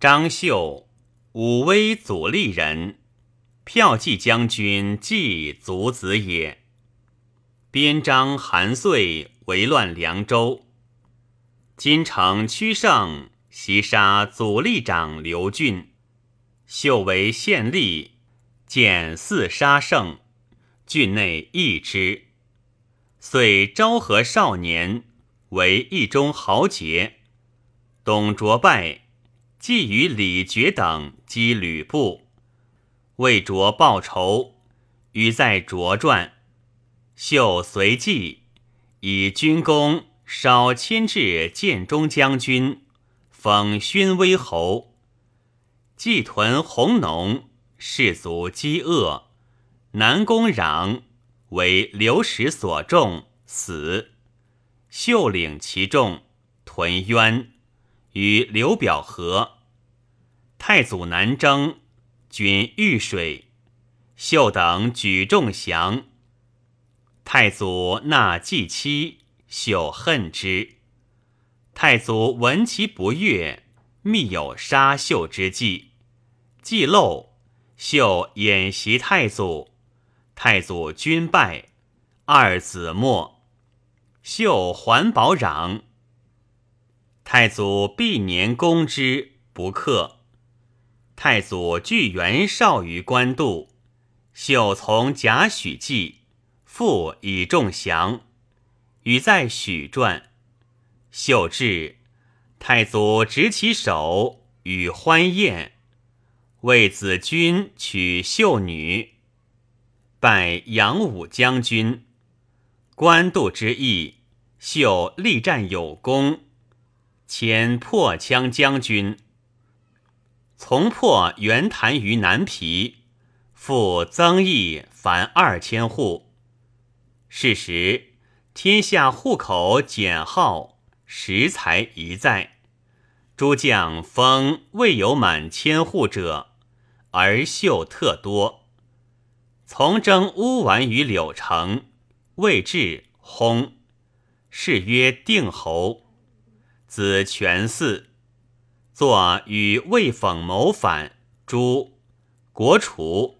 张绣，武威祖立人，骠骑将军季族子也。边章韩遂为乱凉州，金城屈胜袭杀祖立长刘俊，秀为县吏，见四杀胜，郡内异之。遂昭和少年，为义中豪杰。董卓败，既与李傕等击吕布，为卓报仇，与在卓传。秀随即以军功稍迁至建中将军，封勋威侯。季屯弘农，士卒饥饿，南宫攘为刘石所中，死。秀领其众，屯渊。与刘表和，太祖南征，军遇水，秀等举众降。太祖纳季妻，秀恨之。太祖闻其不悦，密有杀秀之计。既漏，秀演袭太祖，太祖军败，二子没。秀还保壤。太祖毕年攻之，不克。太祖据袁绍于官渡，秀从贾诩计，复以众降。与在许传。秀至，太祖执其手，与欢宴。为子君娶秀女，拜扬武将军。官渡之役，秀力战有功。迁破羌将军，从破袁谭于南皮，复增邑凡二千户。是时，天下户口减号，食财一在。诸将封未有满千户者，而秀特多。从征乌丸于柳城，未至，薨。是曰定侯。子权嗣，作与魏讽谋反，诛。国除。